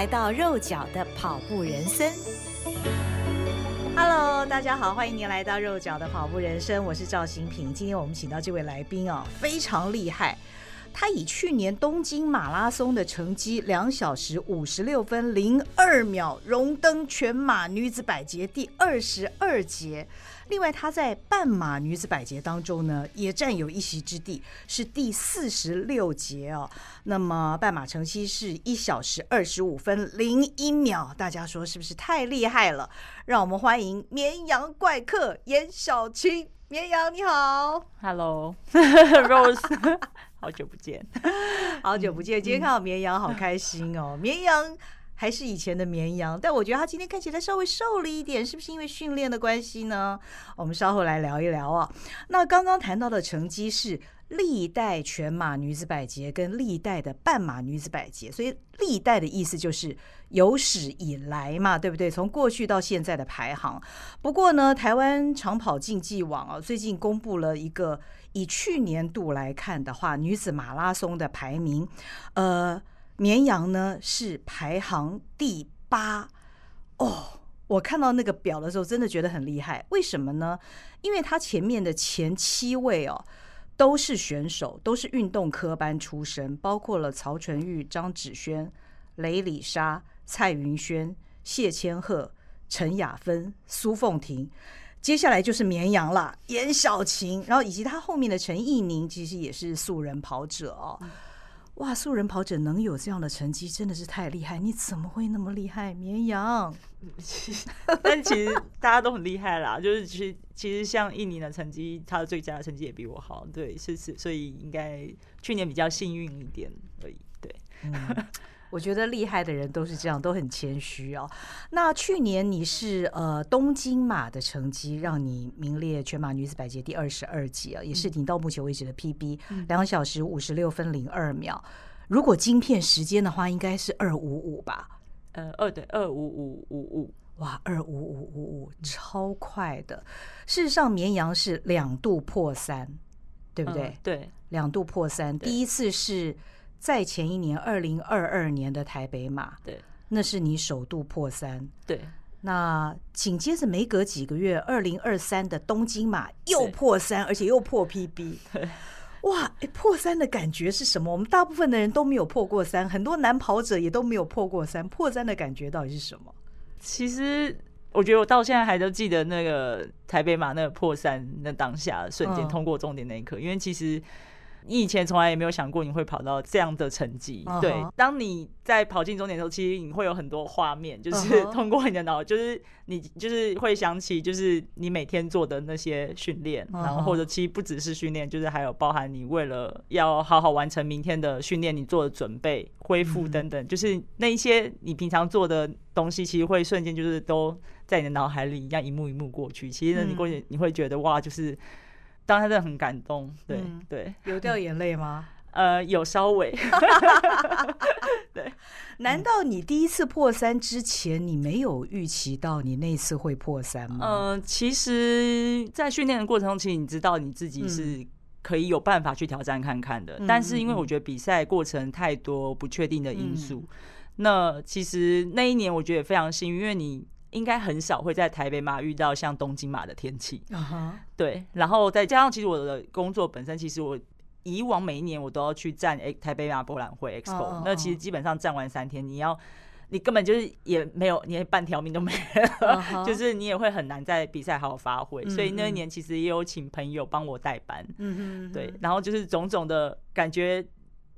来到肉脚的跑步人生。Hello，大家好，欢迎您来到肉脚的跑步人生，我是赵心屏。今天我们请到这位来宾哦，非常厉害。他以去年东京马拉松的成绩两小时五十六分零二秒荣登全马女子百节第二十二节。另外，她在半马女子百节当中呢，也占有一席之地，是第四十六节哦。那么半马成绩是一小时二十五分零一秒，大家说是不是太厉害了？让我们欢迎绵羊怪客颜小青。绵羊你好，Hello，Rose。好久不见，好久不见！今天看到绵羊，好开心哦。绵羊还是以前的绵羊，但我觉得他今天看起来稍微瘦了一点，是不是因为训练的关系呢？我们稍后来聊一聊啊。那刚刚谈到的成绩是历代全马女子百节跟历代的半马女子百节，所以历代的意思就是有史以来嘛，对不对？从过去到现在的排行。不过呢，台湾长跑竞技网啊，最近公布了一个。以去年度来看的话，女子马拉松的排名，呃，绵羊呢是排行第八。哦，我看到那个表的时候，真的觉得很厉害。为什么呢？因为他前面的前七位哦，都是选手，都是运动科班出身，包括了曹纯玉、张芷萱、雷里莎、蔡云轩、谢千鹤、陈雅芬、苏凤婷。接下来就是绵羊了，严小琴，然后以及他后面的陈奕宁，其实也是素人跑者哦。哇，素人跑者能有这样的成绩，真的是太厉害！你怎么会那么厉害，绵羊？但其实大家都很厉害啦，就是其实其实像印尼的成绩，他的最佳的成绩也比我好，对，是是，所以应该去年比较幸运一点而已，对。嗯我觉得厉害的人都是这样，都很谦虚哦。那去年你是呃东京马的成绩让你名列全马女子百节第二十二级啊，也是你到目前为止的 PB，两小时五十六分零二秒。如果晶片时间的话，应该是二五五吧？呃，二对二五五五五，哇，二五五五五，超快的。事实上，绵羊是两度破三，对不对？嗯、对，两度破三，第一次是。在前一年，二零二二年的台北马，对，那是你首度破三，对。那紧接着没隔几个月，二零二三的东京马又破三，而且又破 PB，哇，哎，破三的感觉是什么？我们大部分的人都没有破过三，很多男跑者也都没有破过三，破三的感觉到底是什么？其实我觉得我到现在还都记得那个台北马那个破三那当下瞬间通过终点那一刻，嗯，因为其实。你以前从来也没有想过你会跑到这样的成绩，uh -huh. 对。当你在跑进终点的时候，其实你会有很多画面，就是通过你的脑，就是你就是会想起，就是你每天做的那些训练，然后或者其实不只是训练，就是还有包含你为了要好好完成明天的训练，你做的准备、恢复等等，就是那一些你平常做的东西，其实会瞬间就是都在你的脑海里一样一幕一幕过去。其实呢，你过去你会觉得哇，就是。当时真的很感动，对、嗯、对，有掉眼泪吗？呃，有稍微。对，难道你第一次破三之前，你没有预期到你那次会破三吗？嗯、呃，其实，在训练的过程中，其实你知道你自己是可以有办法去挑战看看的。嗯、但是，因为我觉得比赛过程太多不确定的因素、嗯，那其实那一年我觉得也非常幸运，因为你。应该很少会在台北马遇到像东京马的天气，uh -huh. 对。然后再加上，其实我的工作本身，其实我以往每一年我都要去站台北马博览会 Expo，、uh -huh. 那其实基本上站完三天，你要你根本就是也没有，你半条命都没了，uh -huh. 就是你也会很难在比赛好好发挥。Uh. 所以那一年其实也有请朋友帮我代班，uh -huh. 对。然后就是种种的感觉，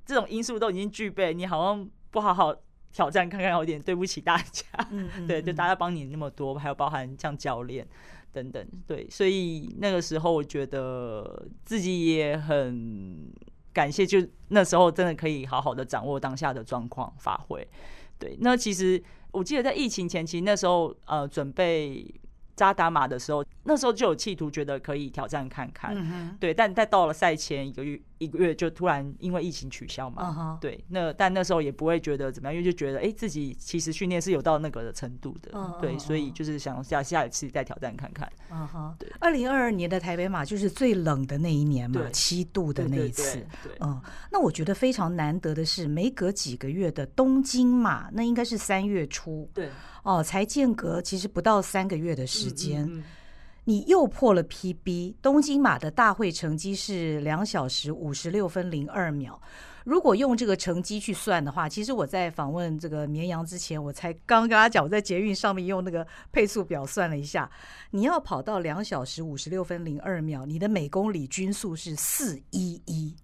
这种因素都已经具备，你好像不好好。挑战看看，有点对不起大家。嗯嗯嗯 对，就大家帮你那么多，还有包含像教练等等，对，所以那个时候我觉得自己也很感谢，就那时候真的可以好好的掌握当下的状况发挥。对，那其实我记得在疫情前期那时候，呃，准备。扎达马的时候，那时候就有企图，觉得可以挑战看看，嗯、对。但但到了赛前一个月，一个月就突然因为疫情取消嘛，uh. 对。那但那时候也不会觉得怎么样，因为就觉得哎、欸，自己其实训练是有到那个的程度的，uh. 对。所以就是想下下一次再挑战看看。嗯哼、uh，huh. 对。二零二二年的台北马就是最冷的那一年嘛，七度的那一次。对，对，嗯，那我觉得非常难得的是，没隔几个月的东京马，那应该是三月初。对。哦，才间隔其实不到三个月的时间，嗯嗯嗯、你又破了 PB。东京马的大会成绩是两小时五十六分零二秒。如果用这个成绩去算的话，其实我在访问这个绵羊之前，我才刚跟他讲，我在捷运上面用那个配速表算了一下，你要跑到两小时五十六分零二秒，你的每公里均速是四一一，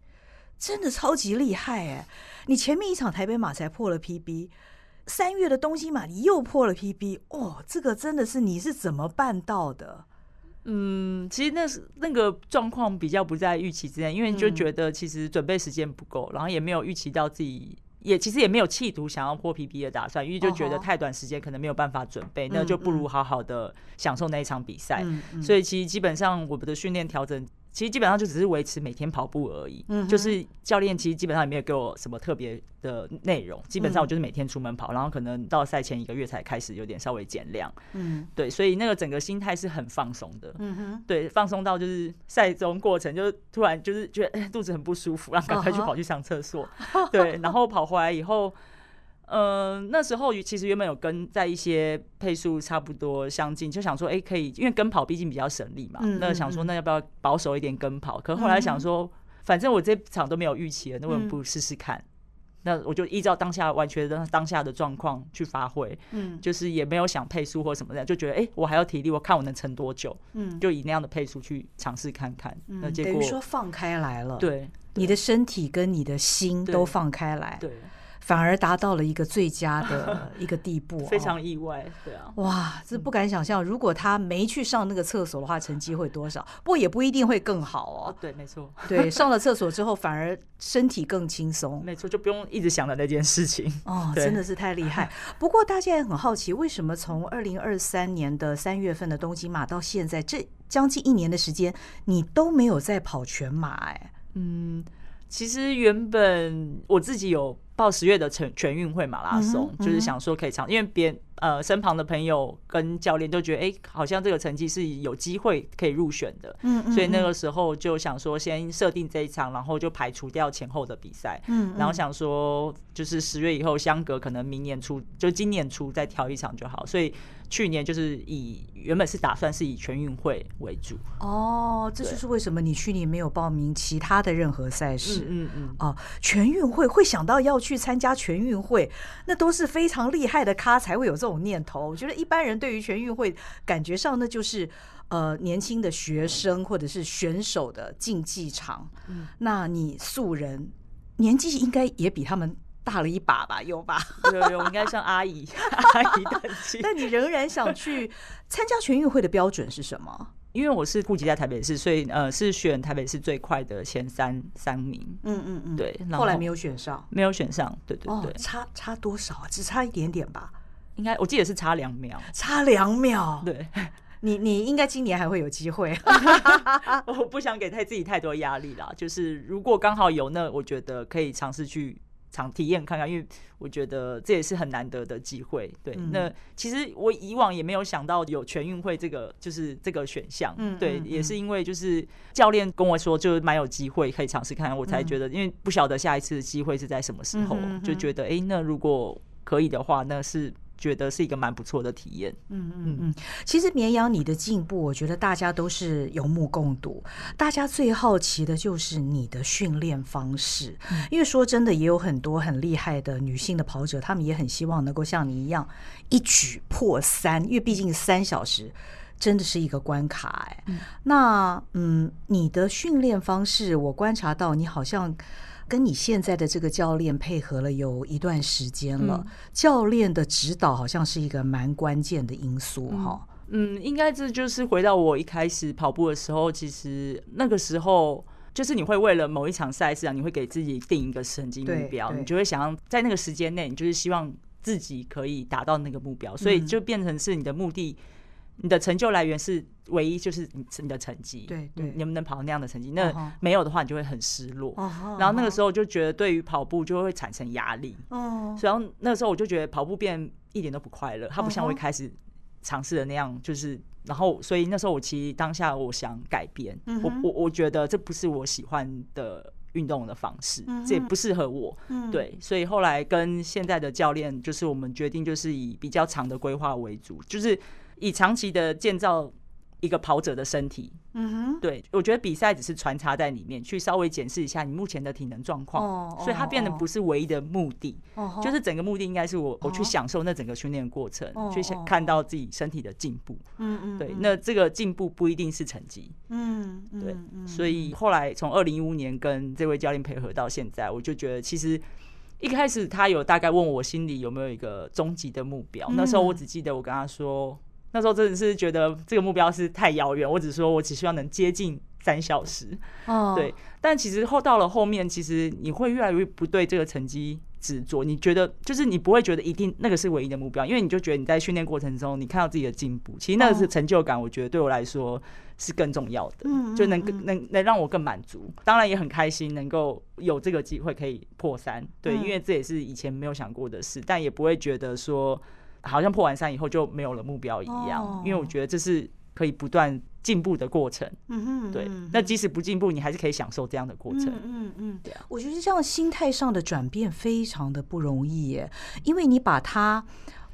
真的超级厉害哎！你前面一场台北马才破了 PB。三月的东西嘛，你又破了 PB 哦，这个真的是你是怎么办到的？嗯，其实那是那个状况比较不在预期之内，因为就觉得其实准备时间不够，然后也没有预期到自己也其实也没有企图想要破 PB 的打算，因为就觉得太短时间可能没有办法准备，那就不如好好的享受那一场比赛。所以其实基本上我们的训练调整。其实基本上就只是维持每天跑步而已，嗯、就是教练其实基本上也没有给我什么特别的内容，基本上我就是每天出门跑，然后可能到赛前一个月才开始有点稍微减量，嗯，对，所以那个整个心态是很放松的，嗯哼，对，放松到就是赛中过程就突然就是觉得肚子很不舒服，然后赶快去跑去上厕所，对，然后跑回来以后。嗯、呃，那时候其实原本有跟在一些配速差不多相近，就想说，哎、欸，可以，因为跟跑毕竟比较省力嘛。嗯那想说，那要不要保守一点跟跑？可后来想说，反正我这场都没有预期了，那为什么不试试看？嗯、那我就依照当下完全的当下的状况去发挥。嗯，就是也没有想配速或什么的，就觉得，哎、欸，我还有体力，我看我能撑多久。嗯，就以那样的配速去尝试看看。嗯、那结果等于说放开来了。对，对你的身体跟你的心都放开来。对。对反而达到了一个最佳的 一个地步，非常意外，对啊，哇，这不敢想象，如果他没去上那个厕所的话，成绩会多少？不过也不一定会更好哦。对，没错，对，上了厕所之后反而身体更轻松，没错，就不用一直想着那件事情。哦，真的是太厉害。不过大家也很好奇，为什么从二零二三年的三月份的东京马到现在这将近一年的时间，你都没有在跑全马？哎，嗯，其实原本我自己有。报十月的全全运会马拉松，嗯、就是想说可以尝，因为别呃身旁的朋友跟教练都觉得，哎、欸，好像这个成绩是有机会可以入选的，嗯，嗯，所以那个时候就想说先设定这一场，然后就排除掉前后的比赛，嗯，嗯，然后想说就是十月以后相隔可能明年初就今年初再挑一场就好，所以。去年就是以原本是打算是以全运会为主哦，这就是为什么你去年没有报名其他的任何赛事。嗯嗯哦，全运会会想到要去参加全运会，那都是非常厉害的咖才会有这种念头。我觉得一般人对于全运会感觉上那就是呃年轻的学生或者是选手的竞技场。嗯，那你素人年纪应该也比他们。大了一把吧，有吧？有有，应该像阿姨 阿姨等级。但你仍然想去参加全运会的标准是什么？因为我是户籍在台北市，所以呃是选台北市最快的前三三名。嗯嗯嗯，对。后来没有选上，没有选上。对对对，哦、差差多少啊？只差一点点吧？应该我记得是差两秒，差两秒。对，你你应该今年还会有机会。我不想给太自己太多压力啦，就是如果刚好有，那我觉得可以尝试去。尝体验看看，因为我觉得这也是很难得的机会。对，嗯、那其实我以往也没有想到有全运会这个，就是这个选项。嗯，对，嗯、也是因为就是教练跟我说，就蛮有机会可以尝试看看，我才觉得，因为不晓得下一次的机会是在什么时候，就觉得，哎、欸，那如果可以的话，那是。觉得是一个蛮不错的体验。嗯嗯嗯，其实绵羊你的进步，我觉得大家都是有目共睹。大家最好奇的就是你的训练方式，因为说真的，也有很多很厉害的女性的跑者，她们也很希望能够像你一样一举破三，因为毕竟三小时真的是一个关卡哎。那嗯，你的训练方式，我观察到你好像。跟你现在的这个教练配合了有一段时间了，嗯、教练的指导好像是一个蛮关键的因素哈。嗯，应该这就是回到我一开始跑步的时候，其实那个时候。就是你会为了某一场赛事啊，你会给自己定一个成绩目标，你就会想要在那个时间内，你就是希望自己可以达到那个目标，所以就变成是你的目的。你的成就来源是唯一，就是你你的成绩，对对，你能不能跑那样的成绩？那没有的话，你就会很失落。然后那个时候就觉得，对于跑步就会产生压力。哦，然后那个时候我就觉得跑步变一点都不快乐，它不像我一开始尝试的那样，就是然后所以那时候我其实当下我想改变，我我我觉得这不是我喜欢的运动的方式，这也不适合我。对，所以后来跟现在的教练，就是我们决定就是以比较长的规划为主，就是。以长期的建造一个跑者的身体，嗯哼，对，我觉得比赛只是穿插在里面，去稍微检视一下你目前的体能状况，哦所以它变得不是唯一的目的，哦就是整个目的应该是我我去享受那整个训练过程，去看到自己身体的进步，嗯嗯，对，那这个进步不一定是成绩，嗯，对，所以后来从二零一五年跟这位教练配合到现在，我就觉得其实一开始他有大概问我心里有没有一个终极的目标，那时候我只记得我跟他说。那时候真的是觉得这个目标是太遥远，我只说我只希望能接近三小时。哦，对。但其实后到了后面，其实你会越来越不对这个成绩执着。你觉得就是你不会觉得一定那个是唯一的目标，因为你就觉得你在训练过程中你看到自己的进步，其实那个是成就感。我觉得对我来说是更重要的，就能能能让我更满足。当然也很开心能够有这个机会可以破三，对，因为这也是以前没有想过的事，但也不会觉得说。好像破完三以后就没有了目标一样，因为我觉得这是可以不断进步的过程。嗯哼，对。那即使不进步，你还是可以享受这样的过程。嗯嗯，对啊。我觉得这样心态上的转变非常的不容易耶，因为你把它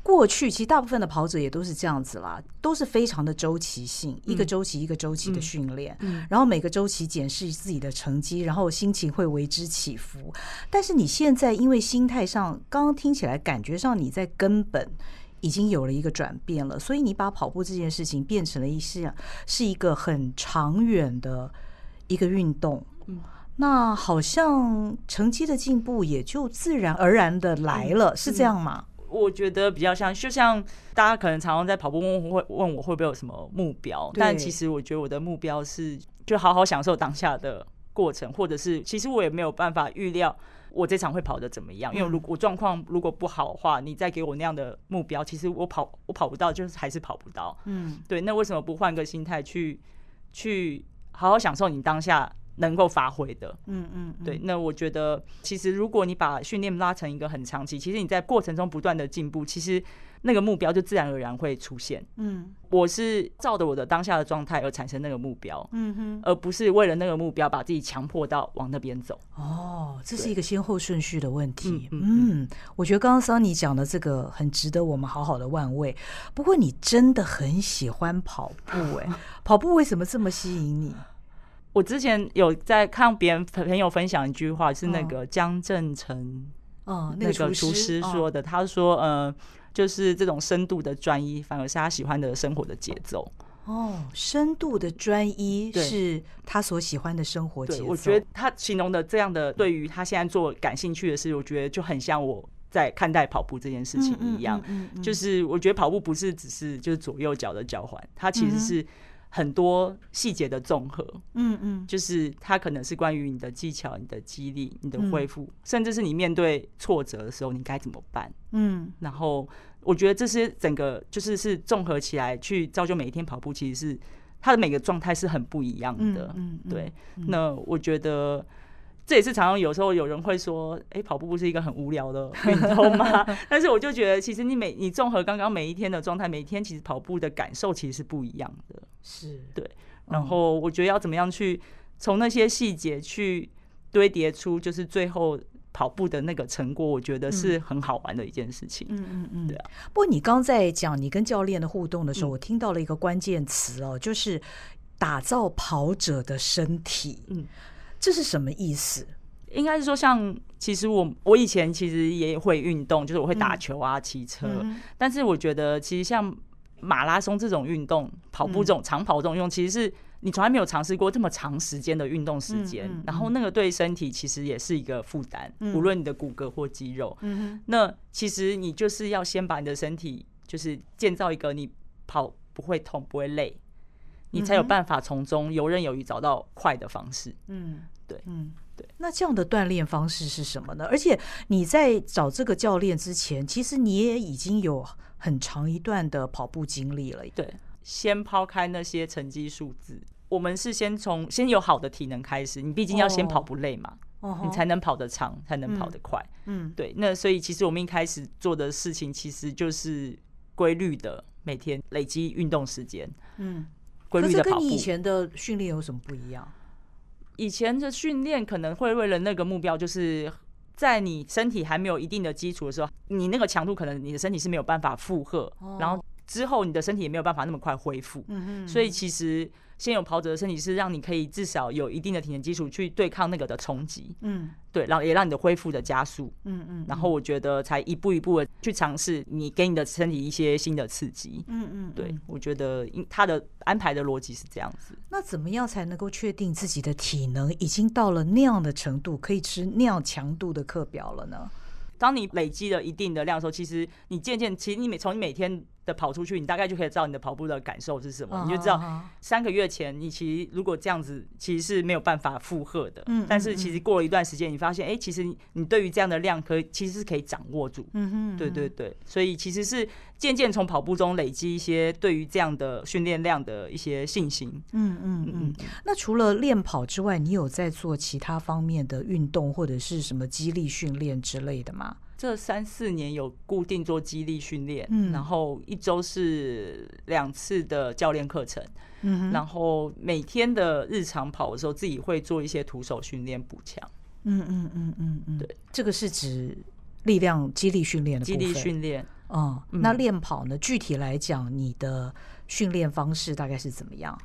过去，其实大部分的跑者也都是这样子啦，都是非常的周期性，一个周期一个周期的训练，然后每个周期检视自己的成绩，然后心情会为之起伏。但是你现在因为心态上，刚刚听起来感觉上你在根本。已经有了一个转变了，所以你把跑步这件事情变成了一项是一个很长远的一个运动。嗯，那好像成绩的进步也就自然而然的来了，是这样吗？我觉得比较像，就像大家可能常常在跑步问会问我会不会有什么目标，但其实我觉得我的目标是就好好享受当下的过程，或者是其实我也没有办法预料。我这场会跑得怎么样？因为如果我状况如果不好的话，你再给我那样的目标，其实我跑我跑不到，就是还是跑不到。嗯，对。那为什么不换个心态去去好好享受你当下能够发挥的？嗯嗯，对。那我觉得，其实如果你把训练拉成一个很长期，其实你在过程中不断的进步，其实。那个目标就自然而然会出现。嗯，我是照着我的当下的状态而产生那个目标。嗯哼，而不是为了那个目标把自己强迫到往那边走。哦，这是一个先后顺序的问题。嗯，我觉得刚刚 Sunny 讲的这个很值得我们好好的万味。不过你真的很喜欢跑步哎，跑步为什么这么吸引你？我之前有在看别人朋友分享一句话，是那个江正成，哦，那个厨师说的。他说，嗯。就是这种深度的专一，反而是他喜欢的生活的节奏。哦，深度的专一是他所喜欢的生活节奏。我觉得他形容的这样的，对于他现在做感兴趣的事，我觉得就很像我在看待跑步这件事情一样。就是我觉得跑步不是只是就是左右脚的交换，它其实是。很多细节的综合，嗯嗯，就是它可能是关于你的技巧、你的激励、你的恢复，甚至是你面对挫折的时候你该怎么办，嗯。然后我觉得这些整个就是是综合起来去造就每一天跑步，其实是它的每个状态是很不一样的，嗯，对。那我觉得。这也是常常有时候有人会说，哎，跑步不是一个很无聊的运动吗？但是我就觉得，其实你每你综合刚刚每一天的状态，每一天其实跑步的感受其实是不一样的。是对。然后我觉得要怎么样去从那些细节去堆叠出，就是最后跑步的那个成果，我觉得是很好玩的一件事情。嗯嗯嗯，对啊。不过你刚在讲你跟教练的互动的时候，我听到了一个关键词哦，就是打造跑者的身体。嗯。这是什么意思？应该是说，像其实我我以前其实也会运动，就是我会打球啊、骑车。嗯、但是我觉得，其实像马拉松这种运动、跑步这种长跑这种用，其实是你从来没有尝试过这么长时间的运动时间。然后那个对身体其实也是一个负担，无论你的骨骼或肌肉。嗯、那其实你就是要先把你的身体，就是建造一个你跑不会痛、不会累。你才有办法从中游刃有余，找到快的方式。嗯，对，嗯，对。那这样的锻炼方式是什么呢？而且你在找这个教练之前，其实你也已经有很长一段的跑步经历了。对，先抛开那些成绩数字，我们是先从先有好的体能开始。你毕竟要先跑不累嘛，哦、你才能跑得长，才能跑得快。嗯，对。那所以其实我们一开始做的事情，其实就是规律的每天累积运动时间。嗯，规律的跑步。跟你以前的训练有什么不一样？以前的训练可能会为了那个目标，就是在你身体还没有一定的基础的时候，你那个强度可能你的身体是没有办法负荷，然后之后你的身体也没有办法那么快恢复。所以其实。先有跑者的身体是让你可以至少有一定的体能基础去对抗那个的冲击，嗯，对，然后也让你的恢复的加速，嗯嗯，然后我觉得才一步一步的去尝试你给你的身体一些新的刺激，嗯嗯，对，我觉得他的安排的逻辑是这样子。那怎么样才能够确定自己的体能已经到了那样的程度，可以吃那样强度的课表了呢？当你累积了一定的量的时候，其实你渐渐，其实你每从你每天的跑出去，你大概就可以知道你的跑步的感受是什么，你就知道三个月前你其实如果这样子，其实是没有办法负荷的。嗯，但是其实过了一段时间，你发现，哎，其实你对于这样的量可以其实是可以掌握住。嗯哼，对对对，所以其实是渐渐从跑步中累积一些对于这样的训练量的一些信心。嗯嗯嗯。那除了练跑之外，你有在做其他方面的运动或者是什么激励训练之类的吗？这三四年有固定做肌力训练，嗯，然后一周是两次的教练课程，嗯，然后每天的日常跑的时候，自己会做一些徒手训练补强，嗯嗯嗯嗯嗯，对，这个是指力量肌力训练的肌力训练，嗯，那练跑呢？具体来讲，你的训练方式大概是怎么样？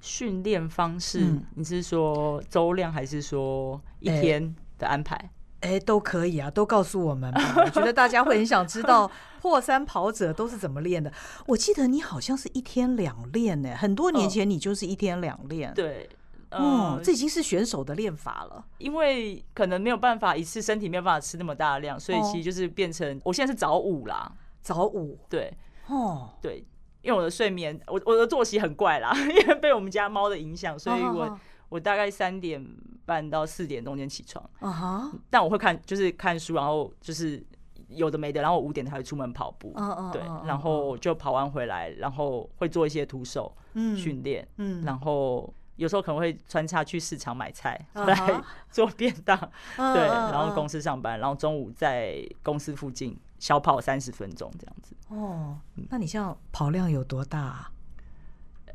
训练方式，你是说周量还是说一天的安排？哎，都可以啊，都告诉我们吧。我觉得大家会很想知道 破三跑者都是怎么练的。我记得你好像是一天两练呢，很多年前你就是一天两练。对，嗯，这已经是选手的练法了。因为可能没有办法一次身体没有办法吃那么大的量，所以其实就是变成我现在是早五啦，早五。对，哦，对，因为我的睡眠，我我的作息很怪啦，因为被我们家猫的影响，所以我我大概三点半到四点中间起床，uh huh. 但我会看，就是看书，然后就是有的没的，然后我五点才会出门跑步，uh huh. 对，然后就跑完回来，然后会做一些徒手训练，嗯，然后有时候可能会穿插去市场买菜，uh. 来做便当，uh. 对，然后公司上班，然后中午在公司附近小跑三十分钟这样子。哦，uh. 那你像跑量有多大啊？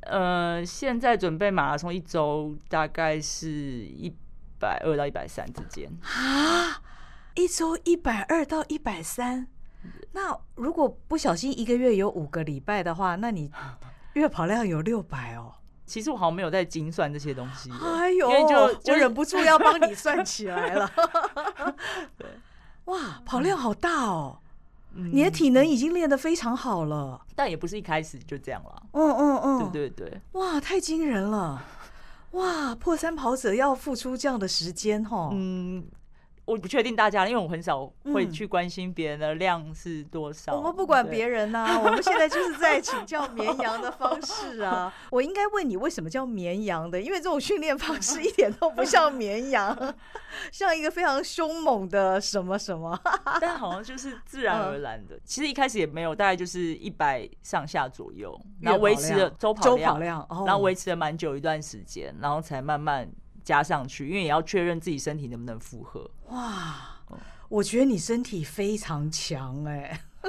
呃，现在准备马拉松一周大概是一百二到一百三之间啊，一周一百二到一百三。那如果不小心一个月有五个礼拜的话，那你月跑量有六百哦。其实我好像没有在精算这些东西，哎呦，因为就就忍不住要帮你算起来了。哇，跑量好大哦。你的体能已经练得非常好了，但也不是一开始就这样了。嗯嗯嗯，对对对，哇，太惊人了！哇，破三跑者要付出这样的时间哈。嗯。我不确定大家，因为我很少会去关心别人的量是多少。我们不管别人呐，我们现在就是在请教绵羊的方式啊。我应该问你为什么叫绵羊的？因为这种训练方式一点都不像绵羊，像一个非常凶猛的什么什么。但好像就是自然而然的。其实一开始也没有，大概就是一百上下左右，然后维持了周跑量，然后维持了蛮久一段时间，然后才慢慢。加上去，因为也要确认自己身体能不能负荷。哇，我觉得你身体非常强哎，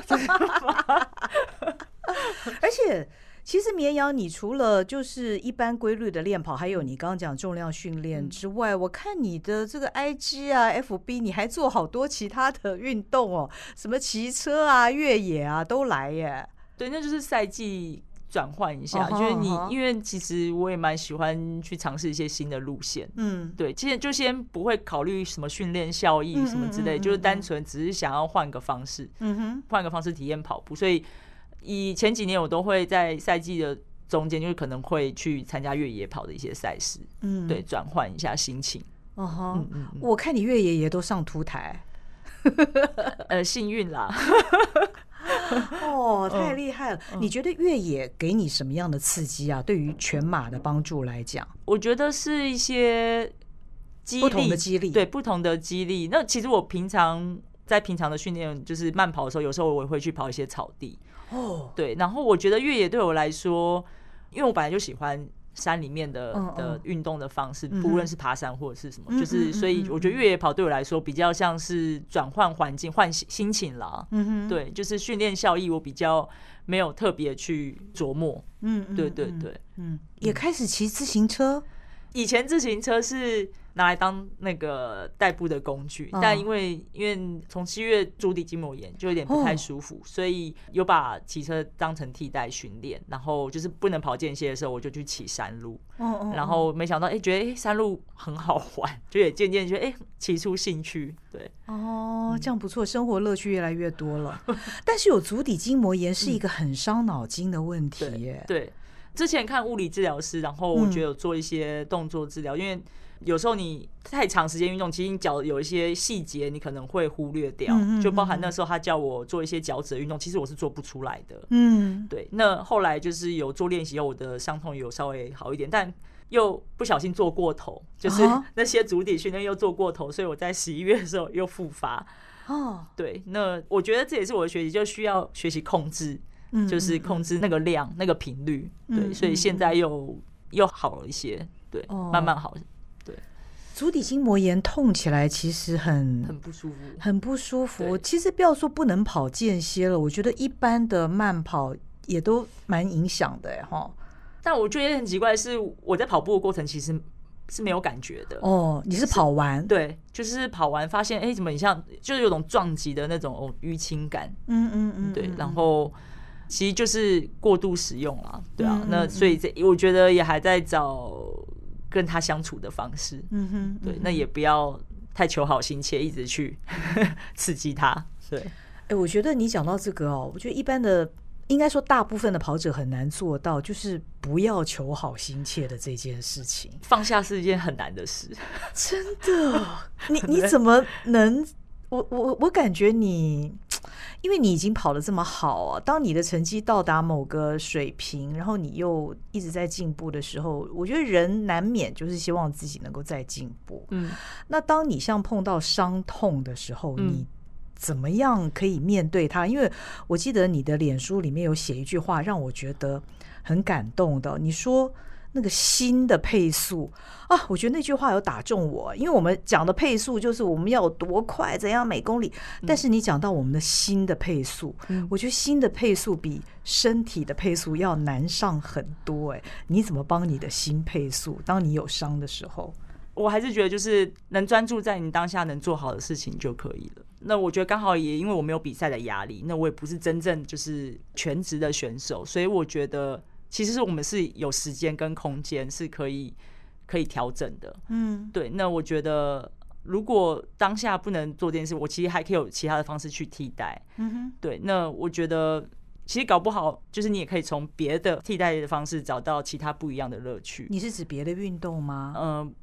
而且其实绵羊，你除了就是一般规律的练跑，还有你刚刚讲重量训练之外，我看你的这个 IG 啊、FB，你还做好多其他的运动哦，什么骑车啊、越野啊都来耶。对，那就是赛季。转换一下，就是你，因为其实我也蛮喜欢去尝试一些新的路线。嗯，对，其实就先不会考虑什么训练效益什么之类，就是单纯只是想要换个方式，嗯哼，换个方式体验跑步。所以以前几年我都会在赛季的中间，就是可能会去参加越野跑的一些赛事。嗯，对，转换一下心情。哦哈，我看你越野也都上凸台，呃，幸运啦。哦，太厉害了！嗯、你觉得越野给你什么样的刺激啊？对于全马的帮助来讲，我觉得是一些激励不同的激励，对不同的激励。那其实我平常在平常的训练，就是慢跑的时候，有时候我也会去跑一些草地。哦，对，然后我觉得越野对我来说，因为我本来就喜欢。山里面的的运动的方式，不论是爬山或者是什么，就是所以我觉得越野跑对我来说比较像是转换环境、换心心情啦。嗯哼，对，就是训练效益我比较没有特别去琢磨。嗯，对对对，嗯，也开始骑自行车。以前自行车是拿来当那个代步的工具，但因为因为从七月足底筋膜炎就有点不太舒服，所以有把骑车当成替代训练。然后就是不能跑间歇的时候，我就去骑山路。然后没想到哎，觉得哎山路很好玩，就也渐渐觉得哎骑出兴趣。对哦，这样不错，生活乐趣越来越多了。但是有足底筋膜炎是一个很伤脑筋的问题耶。对。之前看物理治疗师，然后我觉得有做一些动作治疗，因为有时候你太长时间运动，其实你脚有一些细节你可能会忽略掉，就包含那时候他叫我做一些脚趾的运动，其实我是做不出来的。嗯，对。那后来就是有做练习后，我的伤痛有稍微好一点，但又不小心做过头，就是 那些足底训练又做过头，所以我在十一月的时候又复发。哦，对。那我觉得这也是我的学习，就需要学习控制。就是控制那个量、那个频率，对，所以现在又又好了一些，对，慢慢好，对。足底筋膜炎痛起来其实很很不舒服，很不舒服。其实不要说不能跑间歇了，我觉得一般的慢跑也都蛮影响的，哎哈。但我觉得很奇怪是，我在跑步的过程其实是没有感觉的。哦，你是跑完？对，就是跑完发现，哎，怎么你像就是有种撞击的那种哦淤青感？嗯嗯嗯，对，然后。其实就是过度使用了，对啊，那所以这我觉得也还在找跟他相处的方式，嗯哼，对，那也不要太求好心切，一直去 刺激他，对。哎，我觉得你讲到这个哦，我觉得一般的应该说大部分的跑者很难做到，就是不要求好心切的这件事情，放下是一件很难的事，真的。你你怎么能？我我我感觉你。因为你已经跑得这么好啊，当你的成绩到达某个水平，然后你又一直在进步的时候，我觉得人难免就是希望自己能够再进步。嗯，那当你像碰到伤痛的时候，你怎么样可以面对它？因为我记得你的脸书里面有写一句话，让我觉得很感动的。你说。那个新的配速啊，我觉得那句话有打中我，因为我们讲的配速就是我们要有多快，怎样每公里。但是你讲到我们的新的配速，我觉得新的配速比身体的配速要难上很多。哎，你怎么帮你的心配速？当你有伤的时候，我还是觉得就是能专注在你当下能做好的事情就可以了。那我觉得刚好也因为我没有比赛的压力，那我也不是真正就是全职的选手，所以我觉得。其实是我们是有时间跟空间是可以可以调整的，嗯，对。那我觉得，如果当下不能做这件事，我其实还可以有其他的方式去替代，嗯哼，对。那我觉得，其实搞不好就是你也可以从别的替代的方式找到其他不一样的乐趣。你是指别的运动吗？嗯，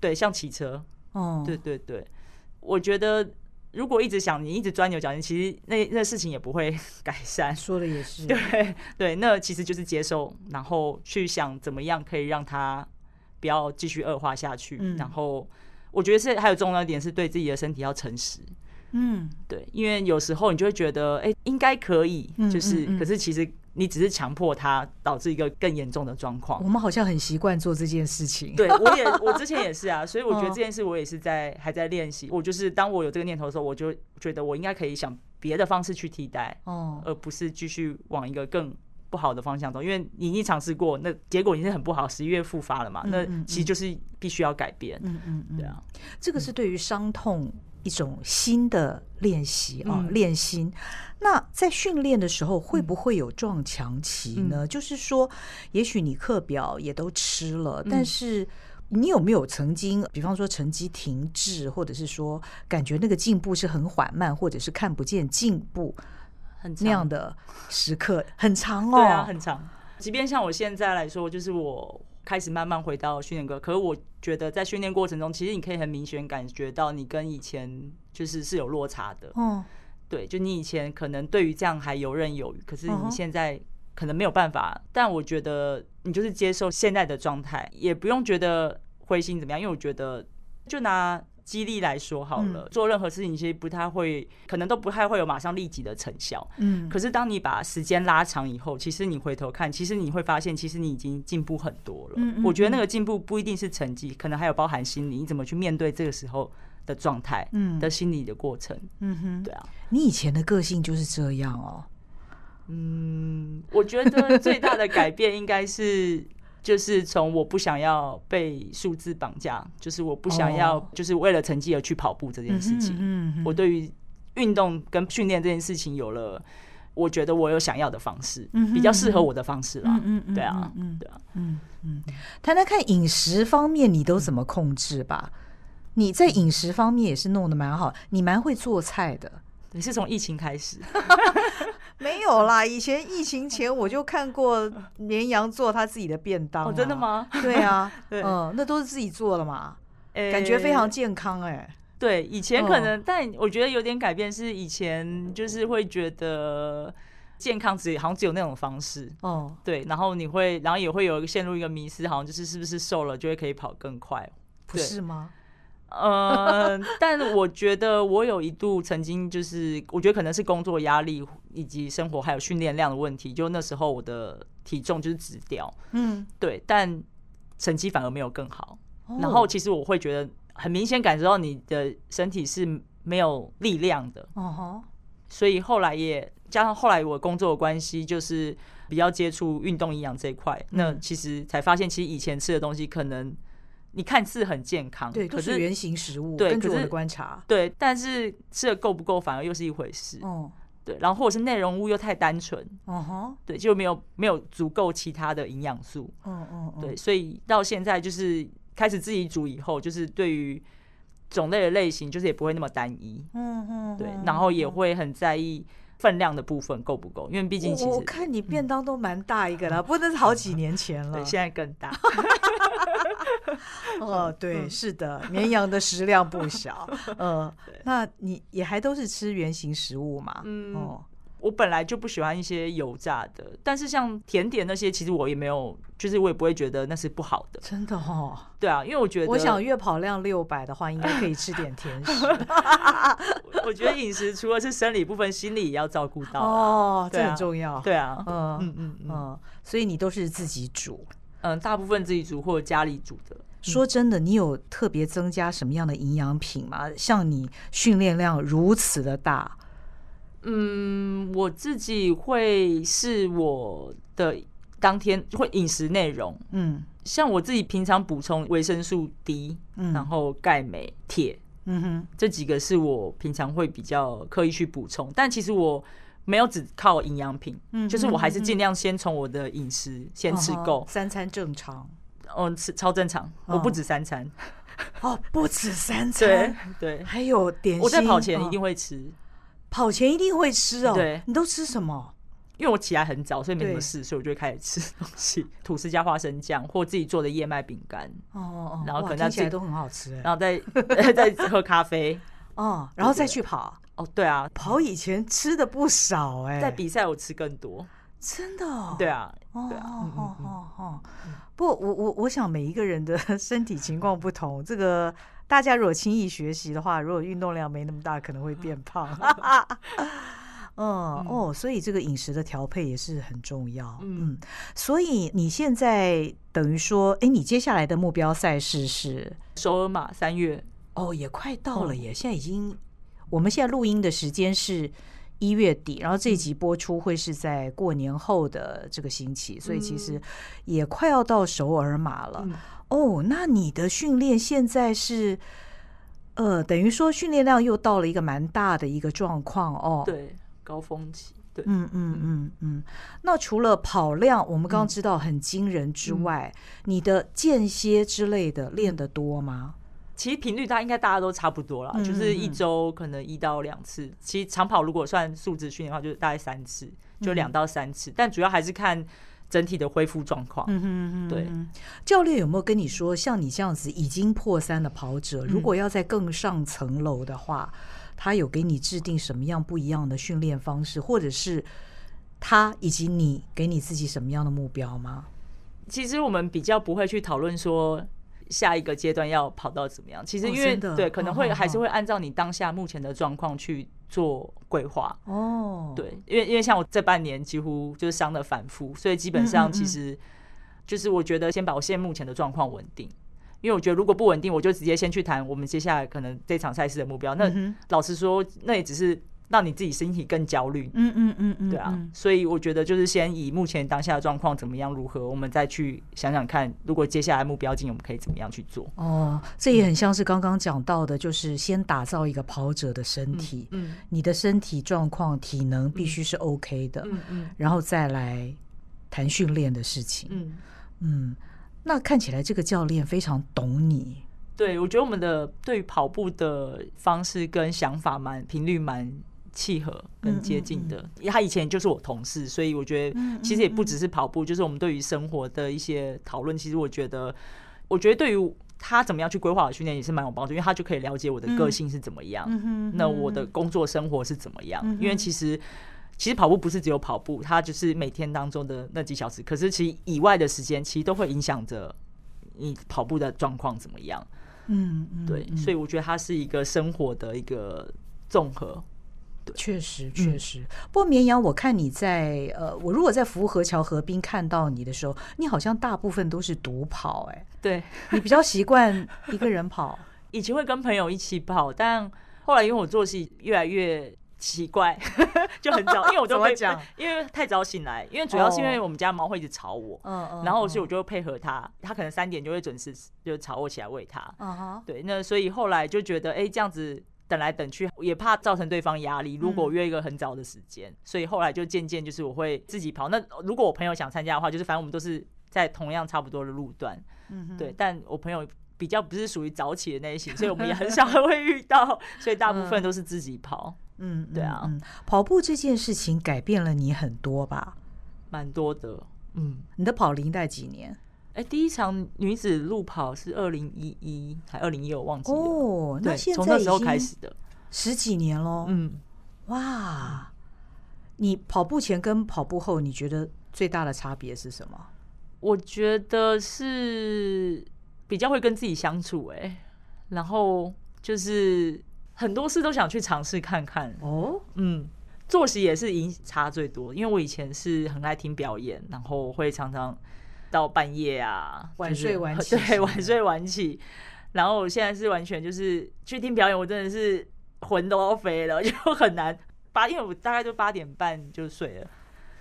对，像骑车，哦，对对对，我觉得。如果一直想你一直钻牛角尖，其实那那事情也不会 改善。说的也是，对对，那其实就是接受，然后去想怎么样可以让它不要继续恶化下去。嗯、然后我觉得是还有重要一点是对自己的身体要诚实。嗯，对，因为有时候你就会觉得，哎、欸，应该可以，就是，嗯嗯嗯，可是其实。你只是强迫他，导致一个更严重的状况。我们好像很习惯做这件事情。对，我也，我之前也是啊，所以我觉得这件事我也是在还在练习。我就是当我有这个念头的时候，我就觉得我应该可以想别的方式去替代，哦，而不是继续往一个更不好的方向走。因为你已经尝试过，那结果已经是很不好，十一月复发了嘛，那其实就是必须要改变。嗯嗯嗯，对啊，这个是对于伤痛。一种新的练习啊，练心。那在训练的时候，会不会有撞墙期呢？就是说，也许你课表也都吃了，但是你有没有曾经，比方说成绩停滞，或者是说感觉那个进步是很缓慢，或者是看不见进步，那样的时刻很长哦，对啊，很长。即便像我现在来说，就是我。开始慢慢回到训练课，可是我觉得在训练过程中，其实你可以很明显感觉到你跟以前就是是有落差的。嗯，对，就你以前可能对于这样还游刃有余，可是你现在可能没有办法。但我觉得你就是接受现在的状态，也不用觉得灰心怎么样，因为我觉得就拿肌力来说好了，嗯、做任何事情其实不太会，可能都不太会有马上立即的成效。嗯，可是当你把时间拉长以后，其实你回头看，其实你会发现，其实你已经进步很多了。嗯，嗯，嗯，我觉得那个进步不一定是成绩，可能还有包含心理，你怎么去面对这个时候的状态，嗯，的心理的过程。嗯哼，对啊，你以前的个性就是这样哦。嗯，我觉得最大的改变应该是。就是从我不想要被数字绑架，就是我不想要就是为了成绩而去跑步这件事情。嗯，我对于运动跟训练这件事情有了，我觉得我有想要的方式，比较适合我的方式啦。嗯嗯，对啊，嗯对啊，嗯嗯。谈谈看饮食方面，你都怎么控制吧？你在饮食方面也是弄得蛮好，你蛮会做菜的。你是从疫情开始？没有啦，以前疫情前我就看过绵羊做他自己的便当。哦，真的吗？对啊，嗯，那都是自己做的嘛，感觉非常健康哎。对，以前可能，但我觉得有点改变，是以前就是会觉得健康只好像只有那种方式哦。对，然后你会，然后也会有一个陷入一个迷失，好像就是是不是瘦了就会可以跑更快？不是吗？呃，但我觉得我有一度曾经就是，我觉得可能是工作压力以及生活还有训练量的问题，就那时候我的体重就是直掉，嗯，对，但成绩反而没有更好。然后其实我会觉得很明显感受到你的身体是没有力量的，哦，所以后来也加上后来我工作的关系，就是比较接触运动营养这一块，那其实才发现，其实以前吃的东西可能。你看似很健康，对，可是原型食物。对，根据我的观察，对，但是吃的够不够，反而又是一回事。哦，对，然后或者是内容物又太单纯，哦吼，对，就没有没有足够其他的营养素。嗯嗯，对，所以到现在就是开始自己煮以后，就是对于种类的类型，就是也不会那么单一。嗯嗯，对，然后也会很在意分量的部分够不够，因为毕竟其实我看你便当都蛮大一个了，不能是好几年前了，对，现在更大。哦，对，是的，绵羊的食量不小。嗯，那你也还都是吃原形食物嘛？嗯，哦，我本来就不喜欢一些油炸的，但是像甜点那些，其实我也没有，就是我也不会觉得那是不好的。真的哦？对啊，因为我觉得，我想月跑量六百的话，应该可以吃点甜食。我觉得饮食除了是生理部分，心理也要照顾到哦，这很重要。对啊，嗯嗯嗯嗯，所以你都是自己煮。嗯，大部分自己煮或者家里煮的。说真的，你有特别增加什么样的营养品吗？像你训练量如此的大，嗯，我自己会是我的当天会饮食内容，嗯，像我自己平常补充维生素 D，嗯，然后钙、镁、铁，嗯哼，这几个是我平常会比较刻意去补充，但其实我。没有只靠营养品，嗯，就是我还是尽量先从我的饮食先吃够，三餐正常，嗯，吃超正常，我不止三餐，哦，不止三 餐，对。对，还有点心，我在跑前一定会吃，跑前一定会吃哦，对，你都吃什么？因为我起来很早，所以没什么事，所以我就会开始吃东西，吐司加花生酱或自己做的燕麦饼干，哦哦，然后可能听起来都很好吃，然后再 再喝咖啡，哦，然后再去跑。哦，对啊，跑以前吃的不少哎，在比赛我吃更多，真的。对啊，对啊，哦哦哦，不过我我我想每一个人的身体情况不同，这个大家如果轻易学习的话，如果运动量没那么大，可能会变胖。嗯哦，所以这个饮食的调配也是很重要。嗯，所以你现在等于说，哎，你接下来的目标赛事是首尔马三月？哦，也快到了耶，现在已经。我们现在录音的时间是一月底，然后这一集播出会是在过年后的这个星期，所以其实也快要到首尔马了。哦，那你的训练现在是，呃，等于说训练量又到了一个蛮大的一个状况哦。对，高峰期。对，嗯嗯嗯嗯。那除了跑量，我们刚刚知道很惊人之外，你的间歇之类的练得多吗？其实频率大应该大家都差不多啦，嗯、就是一周可能一到两次。其实长跑如果算数值训练的话，就是大概三次，就两到三次。嗯、但主要还是看整体的恢复状况。嗯哼嗯对。教练有没有跟你说，像你这样子已经破三的跑者，如果要在更上层楼的话，他有给你制定什么样不一样的训练方式，或者是他以及你给你自己什么样的目标吗？其实我们比较不会去讨论说。下一个阶段要跑到怎么样？其实因为、哦、对，可能会还是会按照你当下目前的状况去做规划。哦，对，因为因为像我这半年几乎就是伤的反复，所以基本上其实就是我觉得先把我现在目前的状况稳定。因为我觉得如果不稳定，我就直接先去谈我们接下来可能这场赛事的目标。那老实说，那也只是。让你自己身体更焦虑，嗯嗯嗯嗯，对啊，所以我觉得就是先以目前当下的状况怎么样如何，我们再去想想看，如果接下来目标进，我们可以怎么样去做。哦，这也很像是刚刚讲到的，就是先打造一个跑者的身体，嗯，你的身体状况、体能必须是 OK 的，嗯嗯，然后再来谈训练的事情，嗯。嗯，那看起来这个教练非常懂你，对，我觉得我们的对于跑步的方式跟想法蛮频率蛮。契合跟接近的，因为他以前就是我同事，所以我觉得其实也不只是跑步，就是我们对于生活的一些讨论。其实我觉得，我觉得对于他怎么样去规划我训练也是蛮有帮助，因为他就可以了解我的个性是怎么样，那我的工作生活是怎么样。因为其实其实跑步不是只有跑步，它就是每天当中的那几小时，可是其实以外的时间其实都会影响着你跑步的状况怎么样。嗯，对，所以我觉得它是一个生活的一个综合。确实，确实。不过绵羊，我看你在呃，我如果在福河桥河滨看到你的时候，你好像大部分都是独跑，哎，对，你比较习惯一个人跑。以前会跟朋友一起跑，但后来因为我作息越来越奇怪，就很早，因为我都会讲，因为太早醒来，因为主要是因为我们家猫会一直吵我，嗯嗯，然后所以我就会配合它，它可能三点就会准时就吵我起来喂它，嗯哼，对，那所以后来就觉得，哎，这样子。等来等去也怕造成对方压力。如果约一个很早的时间，所以后来就渐渐就是我会自己跑。那如果我朋友想参加的话，就是反正我们都是在同样差不多的路段，嗯，对。但我朋友比较不是属于早起的那一型，所以我们也很少会遇到，所以大部分都是自己跑。嗯，对啊。跑步这件事情改变了你很多吧？蛮多的。嗯，你的跑龄带几年？哎，第一场女子路跑是二零一一还二零一，我忘记了。哦，那现在从那时候开始的十几年喽。嗯，哇，你跑步前跟跑步后，你觉得最大的差别是什么？我觉得是比较会跟自己相处，哎，然后就是很多事都想去尝试看看。哦，嗯，作息也是影差最多，因为我以前是很爱听表演，然后会常常。到半夜啊，晚睡晚 起，对，晚睡晚起。然后我现在是完全就是去听表演，我真的是魂都要飞了，就很难八，因为我大概就八点半就睡了，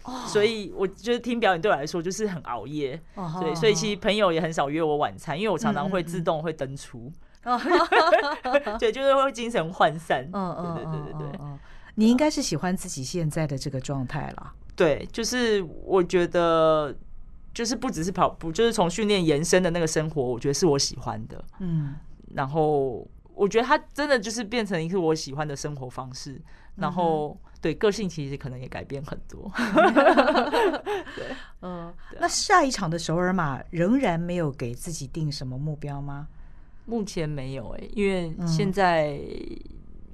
哦、所以我觉得听表演对我来说就是很熬夜。哦、对，所以其实朋友也很少约我晚餐，因为我常常会自动会登出，对，就是会精神涣散。嗯嗯，对对对对对，你应该是喜欢自己现在的这个状态了。对，就是我觉得。就是不只是跑步，就是从训练延伸的那个生活，我觉得是我喜欢的。嗯，然后我觉得它真的就是变成一个我喜欢的生活方式。然后对个性其实可能也改变很多。对，嗯，那下一场的首尔马仍然没有给自己定什么目标吗？目前没有哎、欸，因为现在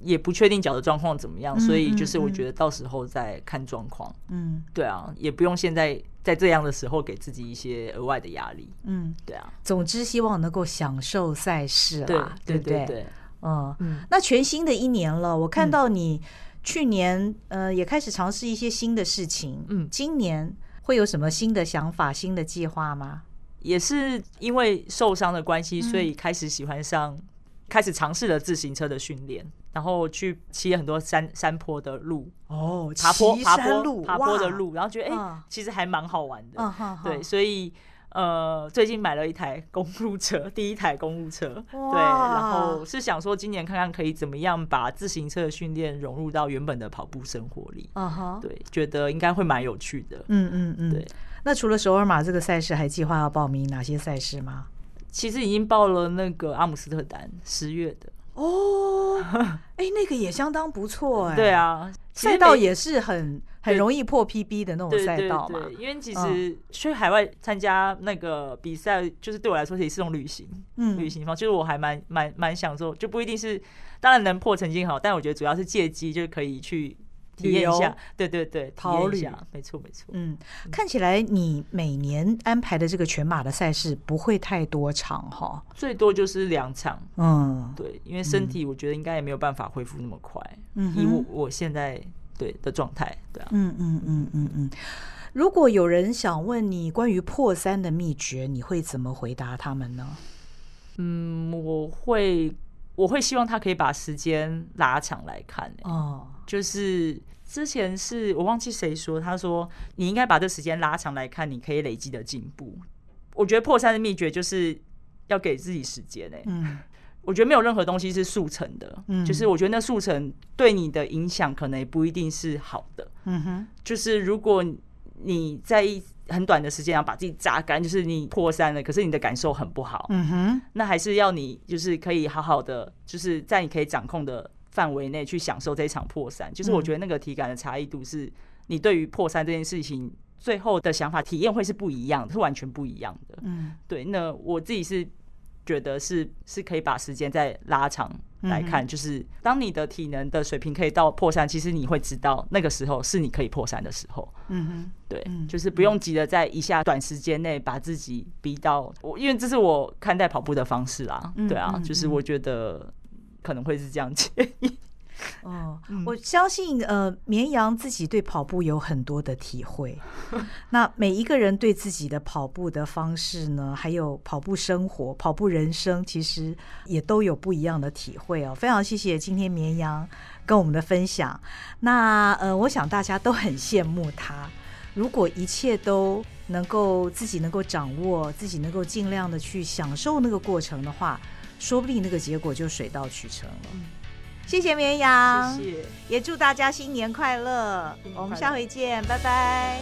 也不确定脚的状况怎么样，所以就是我觉得到时候再看状况。嗯，对啊，也不用现在。在这样的时候，给自己一些额外的压力。嗯，对啊。总之，希望能够享受赛事啊，对，对不对？对，嗯嗯。那全新的一年了，我看到你去年呃也开始尝试一些新的事情。嗯，今年会有什么新的想法、新的计划吗？也是因为受伤的关系，所以开始喜欢上。开始尝试了自行车的训练，然后去骑很多山山坡的路哦，爬坡爬坡爬坡的路，然后觉得哎、欸，其实还蛮好玩的。嗯、对，所以呃，最近买了一台公路车，第一台公路车。对，然后是想说今年看看可以怎么样把自行车的训练融入到原本的跑步生活里。对，觉得应该会蛮有趣的。嗯嗯嗯，对。那除了首尔马这个赛事，还计划要报名哪些赛事吗？其实已经报了那个阿姆斯特丹十月的哦，哎，那个也相当不错哎。对啊，赛道也是很很容易破 PB 的那种赛道嘛。因为其实去海外参加那个比赛，就是对我来说也是一种旅行，嗯，旅行方，就是我还蛮蛮蛮享受，就不一定是当然能破成绩好，但我觉得主要是借机就可以去体验一下。对对对，逃旅，没错没错。嗯，看起来你每年安排的这个全马的赛事不会太多场哈，最多就是两场。嗯，对，因为身体我觉得应该也没有办法恢复那么快。嗯，以我我现在对的状态，对啊。嗯嗯嗯嗯嗯。如果有人想问你关于破三的秘诀，你会怎么回答他们呢？嗯，我会，我会希望他可以把时间拉长来看。哦，就是之前是我忘记谁说，他说你应该把这时间拉长来看，你可以累积的进步。我觉得破三的秘诀就是要给自己时间。哎，嗯，我觉得没有任何东西是速成的。嗯，就是我觉得那速成对你的影响可能也不一定是好的。嗯哼，就是如果你在一很短的时间要把自己榨干，就是你破三了，可是你的感受很不好。嗯哼，那还是要你就是可以好好的，就是在你可以掌控的范围内去享受这一场破三。就是我觉得那个体感的差异度，是你对于破三这件事情最后的想法体验会是不一样的，是完全不一样的。嗯，对。那我自己是觉得是是可以把时间再拉长。来看，就是当你的体能的水平可以到破三，其实你会知道那个时候是你可以破三的时候。嗯哼，对，就是不用急着在一下短时间内把自己逼到我，因为这是我看待跑步的方式啦。对啊，就是我觉得可能会是这样建议。哦，我相信呃，绵羊自己对跑步有很多的体会。那每一个人对自己的跑步的方式呢，还有跑步生活、跑步人生，其实也都有不一样的体会哦。非常谢谢今天绵羊跟我们的分享。那呃，我想大家都很羡慕他。如果一切都能够自己能够掌握，自己能够尽量的去享受那个过程的话，说不定那个结果就水到渠成了。谢谢绵羊，谢谢，也祝大家新年快乐，新年快乐，我们下回见，拜拜。